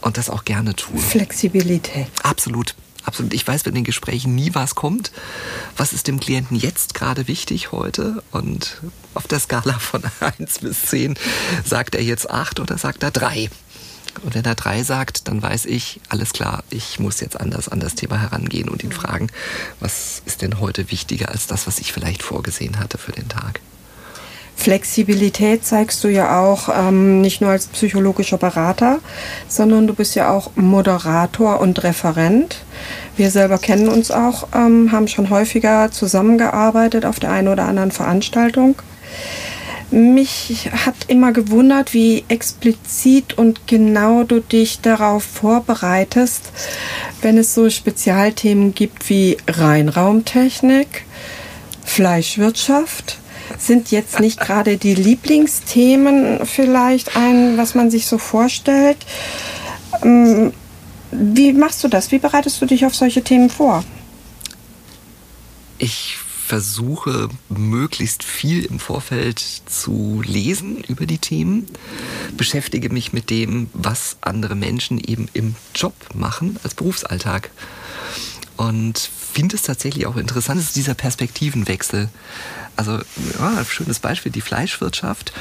Und das auch gerne tue. Flexibilität. Absolut. Absolut. Ich weiß bei den Gesprächen nie, was kommt. Was ist dem Klienten jetzt gerade wichtig heute? Und auf der Skala von 1 bis 10 sagt er jetzt 8 oder sagt er 3? Und wenn er 3 sagt, dann weiß ich, alles klar, ich muss jetzt anders an das Thema herangehen und ihn fragen, was ist denn heute wichtiger als das, was ich vielleicht vorgesehen hatte für den Tag? Flexibilität zeigst du ja auch ähm, nicht nur als psychologischer Berater, sondern du bist ja auch Moderator und Referent. Wir selber kennen uns auch, ähm, haben schon häufiger zusammengearbeitet auf der einen oder anderen Veranstaltung. Mich hat immer gewundert, wie explizit und genau du dich darauf vorbereitest, wenn es so Spezialthemen gibt wie Reinraumtechnik, Fleischwirtschaft, sind jetzt nicht gerade die Lieblingsthemen vielleicht ein, was man sich so vorstellt. Ähm, wie machst du das? Wie bereitest du dich auf solche Themen vor? Ich versuche möglichst viel im Vorfeld zu lesen über die Themen, beschäftige mich mit dem, was andere Menschen eben im Job machen als Berufsalltag. Und finde es tatsächlich auch interessant, ist dieser Perspektivenwechsel. Also ja, ein schönes Beispiel, die Fleischwirtschaft.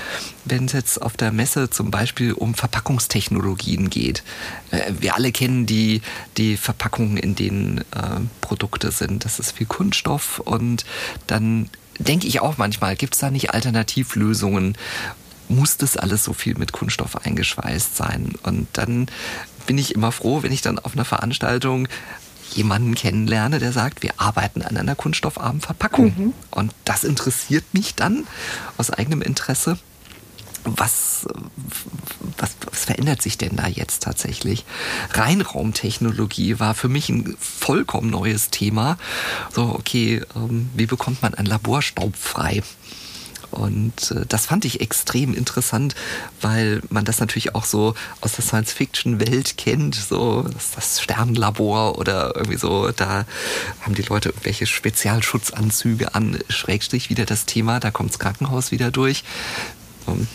Wenn es jetzt auf der Messe zum Beispiel um Verpackungstechnologien geht. Äh, wir alle kennen die, die Verpackungen, in denen äh, Produkte sind. Das ist viel Kunststoff und dann denke ich auch manchmal, gibt es da nicht Alternativlösungen? Muss das alles so viel mit Kunststoff eingeschweißt sein? Und dann bin ich immer froh, wenn ich dann auf einer Veranstaltung jemanden kennenlerne, der sagt, wir arbeiten an einer kunststoffarmen Verpackung. Mhm. Und das interessiert mich dann aus eigenem Interesse. Was, was, was verändert sich denn da jetzt tatsächlich? Reinraumtechnologie war für mich ein vollkommen neues Thema. So, okay, ähm, wie bekommt man ein Labor staubfrei? Und äh, das fand ich extrem interessant, weil man das natürlich auch so aus der Science-Fiction-Welt kennt, so das, das Sternenlabor oder irgendwie so, da haben die Leute irgendwelche Spezialschutzanzüge an, Schrägstrich wieder das Thema, da kommt das Krankenhaus wieder durch. Um,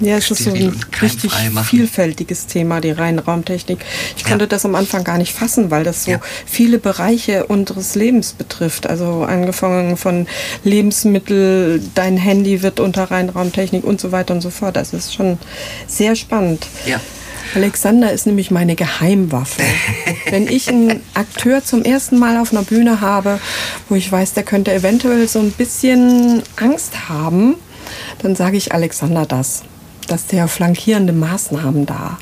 ja, es ist so ein richtig vielfältiges Thema, die reine Raumtechnik. Ich konnte ja. das am Anfang gar nicht fassen, weil das so ja. viele Bereiche unseres Lebens betrifft. Also angefangen von Lebensmittel, dein Handy wird unter Reinraumtechnik und so weiter und so fort. Das ist schon sehr spannend. Ja. Alexander ist nämlich meine Geheimwaffe. Wenn ich einen Akteur zum ersten Mal auf einer Bühne habe, wo ich weiß, der könnte eventuell so ein bisschen Angst haben, dann sage ich Alexander das dass der flankierende Maßnahmen da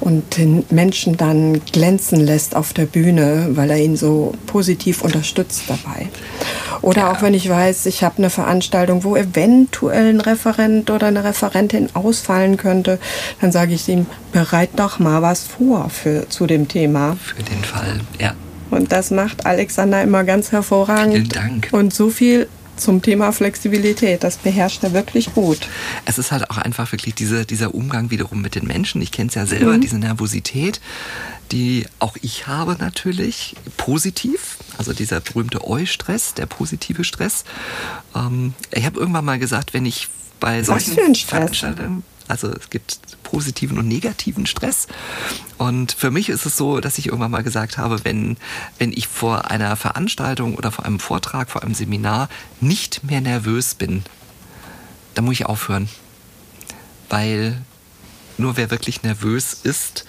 und den Menschen dann glänzen lässt auf der Bühne, weil er ihn so positiv unterstützt dabei. Oder ja. auch wenn ich weiß, ich habe eine Veranstaltung, wo eventuell ein Referent oder eine Referentin ausfallen könnte, dann sage ich ihm, bereit doch mal was vor für, zu dem Thema. Für den Fall, ja. Und das macht Alexander immer ganz hervorragend. Vielen Dank. Und so viel zum Thema Flexibilität. Das beherrscht er wirklich gut. Es ist halt auch einfach wirklich diese, dieser Umgang wiederum mit den Menschen. Ich kenne es ja selber, mhm. diese Nervosität, die auch ich habe natürlich, positiv. Also dieser berühmte Eu-Stress, der positive Stress. Ähm, ich habe irgendwann mal gesagt, wenn ich bei solchen Was für ein Stress? Also es gibt positiven und negativen Stress. Und für mich ist es so, dass ich irgendwann mal gesagt habe, wenn, wenn ich vor einer Veranstaltung oder vor einem Vortrag, vor einem Seminar nicht mehr nervös bin, dann muss ich aufhören. Weil nur wer wirklich nervös ist,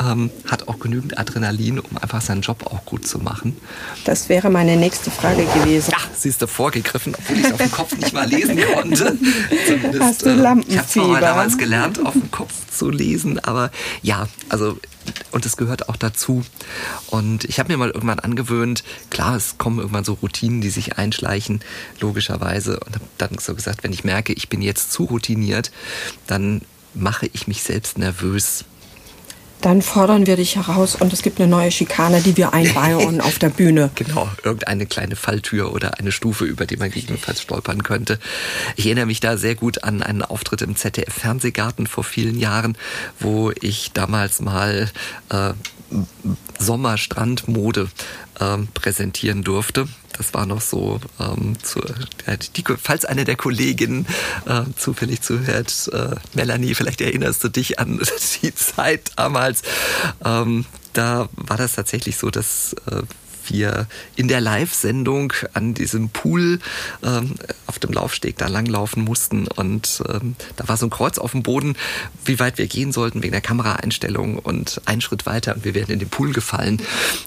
ähm, hat auch genügend Adrenalin, um einfach seinen Job auch gut zu machen. Das wäre meine nächste Frage gewesen. Ja, sie ist da vorgegriffen, obwohl ich es auf dem Kopf nicht mal lesen konnte. Zumindest, Hast du Lampenfieber? Äh, ich habe zwar mal damals gelernt, auf dem Kopf zu lesen, aber ja, also und es gehört auch dazu. Und ich habe mir mal irgendwann angewöhnt, klar, es kommen irgendwann so Routinen, die sich einschleichen, logischerweise. Und habe dann so gesagt, wenn ich merke, ich bin jetzt zu routiniert, dann mache ich mich selbst nervös. Dann fordern wir dich heraus und es gibt eine neue Schikane, die wir einbauen auf der Bühne. Genau, irgendeine kleine Falltür oder eine Stufe, über die man gegebenenfalls stolpern könnte. Ich erinnere mich da sehr gut an einen Auftritt im ZDF-Fernsehgarten vor vielen Jahren, wo ich damals mal äh, Sommerstrandmode äh, präsentieren durfte. Das war noch so, ähm, zu, die, falls eine der Kolleginnen äh, zufällig zuhört, äh, Melanie, vielleicht erinnerst du dich an die Zeit damals. Ähm, da war das tatsächlich so, dass äh, wir in der Live-Sendung an diesem Pool ähm, auf dem Laufsteg da langlaufen mussten. Und ähm, da war so ein Kreuz auf dem Boden, wie weit wir gehen sollten wegen der Kameraeinstellung und einen Schritt weiter und wir wären in den Pool gefallen.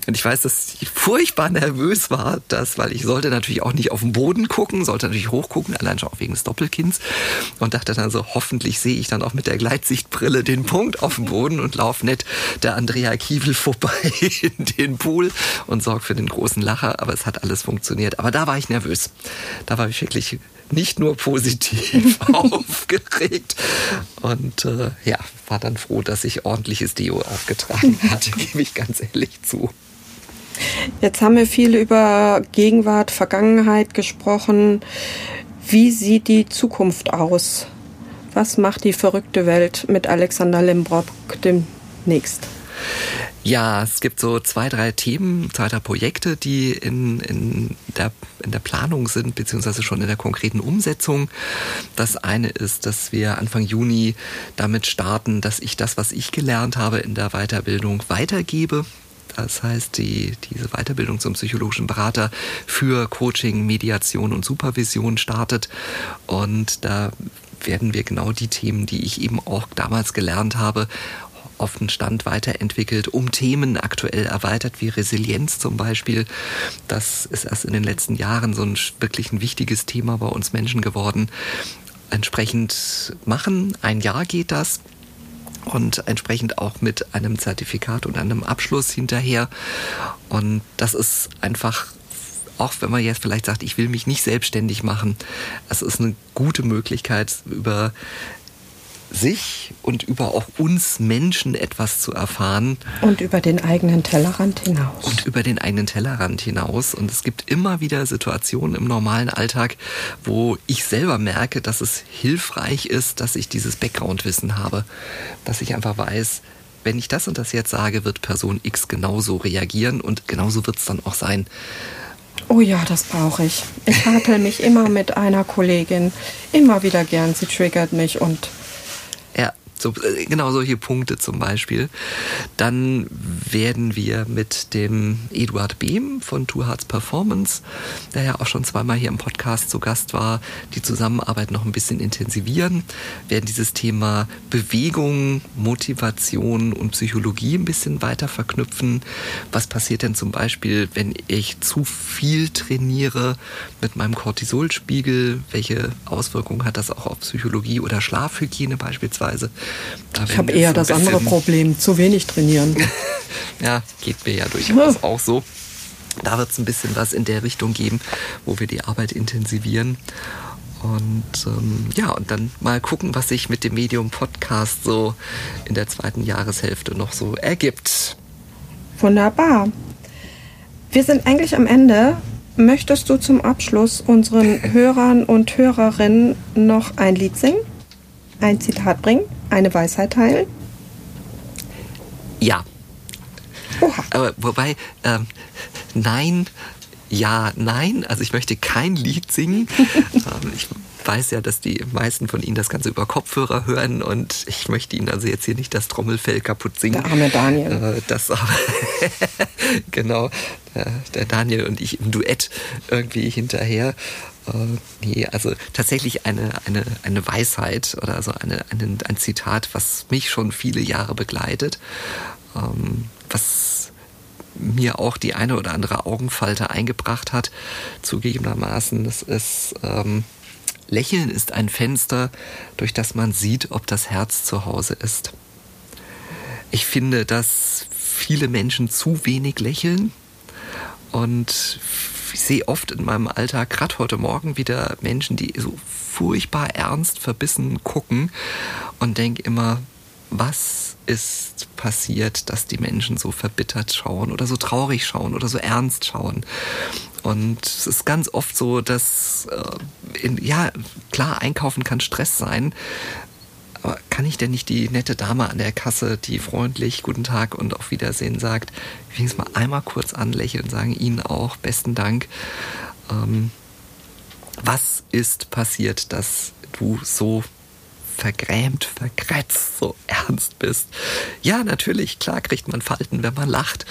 Und ich weiß, dass ich furchtbar nervös war, das, weil ich sollte natürlich auch nicht auf den Boden gucken, sollte natürlich hochgucken, allein schon auch wegen des Doppelkinds. Und dachte dann so, hoffentlich sehe ich dann auch mit der Gleitsichtbrille den Punkt auf dem Boden und laufe nicht der Andrea Kiewel vorbei in den Pool und sorge für den großen Lacher, aber es hat alles funktioniert. Aber da war ich nervös. Da war ich wirklich nicht nur positiv aufgeregt und äh, ja, war dann froh, dass ich ordentliches Deo aufgetragen hatte, gebe ich ganz ehrlich zu. Jetzt haben wir viel über Gegenwart, Vergangenheit gesprochen. Wie sieht die Zukunft aus? Was macht die verrückte Welt mit Alexander Limbrock demnächst? Ja, es gibt so zwei, drei Themen, zwei, drei Projekte, die in, in, der, in der Planung sind, beziehungsweise schon in der konkreten Umsetzung. Das eine ist, dass wir Anfang Juni damit starten, dass ich das, was ich gelernt habe in der Weiterbildung, weitergebe. Das heißt, die, diese Weiterbildung zum psychologischen Berater für Coaching, Mediation und Supervision startet. Und da werden wir genau die Themen, die ich eben auch damals gelernt habe, auf den Stand weiterentwickelt, um Themen aktuell erweitert, wie Resilienz zum Beispiel. Das ist erst in den letzten Jahren so ein wirklich ein wichtiges Thema bei uns Menschen geworden. Entsprechend machen, ein Jahr geht das und entsprechend auch mit einem Zertifikat und einem Abschluss hinterher. Und das ist einfach auch wenn man jetzt vielleicht sagt, ich will mich nicht selbstständig machen, es ist eine gute Möglichkeit, über sich und über auch uns Menschen etwas zu erfahren. Und über den eigenen Tellerrand hinaus. Und über den eigenen Tellerrand hinaus. Und es gibt immer wieder Situationen im normalen Alltag, wo ich selber merke, dass es hilfreich ist, dass ich dieses Background-Wissen habe. Dass ich einfach weiß, wenn ich das und das jetzt sage, wird Person X genauso reagieren und genauso wird es dann auch sein. Oh ja, das brauche ich. Ich hakel mich immer mit einer Kollegin. Immer wieder gern. Sie triggert mich und so, äh, genau solche Punkte zum Beispiel. Dann werden wir mit dem Eduard Behm von Two Hearts Performance, der ja auch schon zweimal hier im Podcast zu Gast war, die Zusammenarbeit noch ein bisschen intensivieren, werden dieses Thema Bewegung, Motivation und Psychologie ein bisschen weiter verknüpfen. Was passiert denn zum Beispiel, wenn ich zu viel trainiere mit meinem Cortisolspiegel? Welche Auswirkungen hat das auch auf Psychologie oder Schlafhygiene beispielsweise? Ich habe eher das andere Problem, zu wenig trainieren. ja, geht mir ja durchaus ja. auch so. Da wird es ein bisschen was in der Richtung geben, wo wir die Arbeit intensivieren. Und ähm, ja, und dann mal gucken, was sich mit dem Medium Podcast so in der zweiten Jahreshälfte noch so ergibt. Wunderbar. Wir sind eigentlich am Ende. Möchtest du zum Abschluss unseren Hörern und Hörerinnen noch ein Lied singen? Ein Zitat bringen? Eine Weisheit teilen? Ja. Oha. Aber wobei, ähm, nein, ja, nein. Also ich möchte kein Lied singen. ähm, ich weiß ja, dass die meisten von Ihnen das Ganze über Kopfhörer hören und ich möchte Ihnen also jetzt hier nicht das Trommelfell kaputt singen. Der arme Daniel. Äh, das aber, genau, der Daniel und ich im Duett irgendwie hinterher. Äh, nee, also tatsächlich eine, eine, eine Weisheit oder so eine, eine, ein Zitat, was mich schon viele Jahre begleitet, ähm, was mir auch die eine oder andere Augenfalte eingebracht hat, zugegebenermaßen. Das ist, ähm, Lächeln ist ein Fenster, durch das man sieht, ob das Herz zu Hause ist. Ich finde, dass viele Menschen zu wenig lächeln und ich sehe oft in meinem Alltag, gerade heute Morgen, wieder Menschen, die so furchtbar ernst verbissen gucken und denke immer, was ist passiert, dass die Menschen so verbittert schauen oder so traurig schauen oder so ernst schauen. Und es ist ganz oft so, dass, äh, in, ja, klar, einkaufen kann Stress sein. Aber kann ich denn nicht die nette Dame an der Kasse, die freundlich Guten Tag und auf Wiedersehen sagt, wenigstens mal einmal kurz anlächeln, sagen Ihnen auch besten Dank. Ähm, was ist passiert, dass du so vergrämt, verkratzt, so ernst bist. Ja, natürlich, klar kriegt man Falten, wenn man lacht.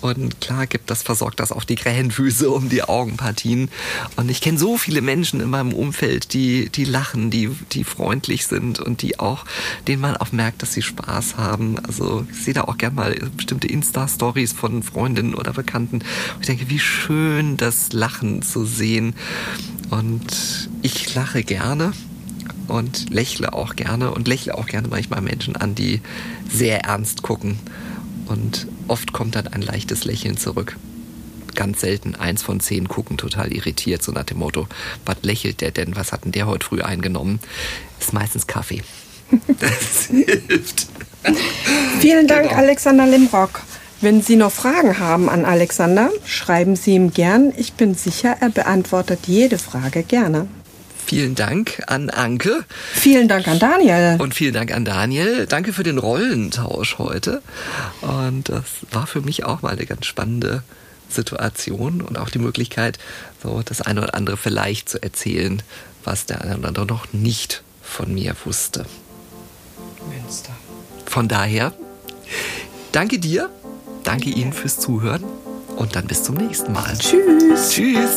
Und klar gibt das, versorgt das auch die Krähenfüße um die Augenpartien. Und ich kenne so viele Menschen in meinem Umfeld, die, die lachen, die, die freundlich sind und die auch, denen man auch merkt, dass sie Spaß haben. Also ich sehe da auch gerne mal bestimmte Insta-Stories von Freundinnen oder Bekannten. Und ich denke, wie schön das Lachen zu sehen. Und ich lache gerne und lächle auch gerne und lächle auch gerne manchmal Menschen an, die sehr ernst gucken. Und oft kommt dann ein leichtes Lächeln zurück. Ganz selten, eins von zehn gucken total irritiert, so nach dem Motto, was lächelt der denn, was hat denn der heute früh eingenommen? Ist meistens Kaffee. Das hilft. Vielen Dank, genau. Alexander Limrock. Wenn Sie noch Fragen haben an Alexander, schreiben Sie ihm gern. Ich bin sicher, er beantwortet jede Frage gerne. Vielen Dank an Anke. Vielen Dank an Daniel. Und vielen Dank an Daniel. Danke für den Rollentausch heute. Und das war für mich auch mal eine ganz spannende Situation und auch die Möglichkeit, so das eine oder andere vielleicht zu erzählen, was der eine oder andere noch nicht von mir wusste. Münster. Von daher, danke dir, danke Ihnen fürs Zuhören und dann bis zum nächsten Mal. Tschüss. Tschüss.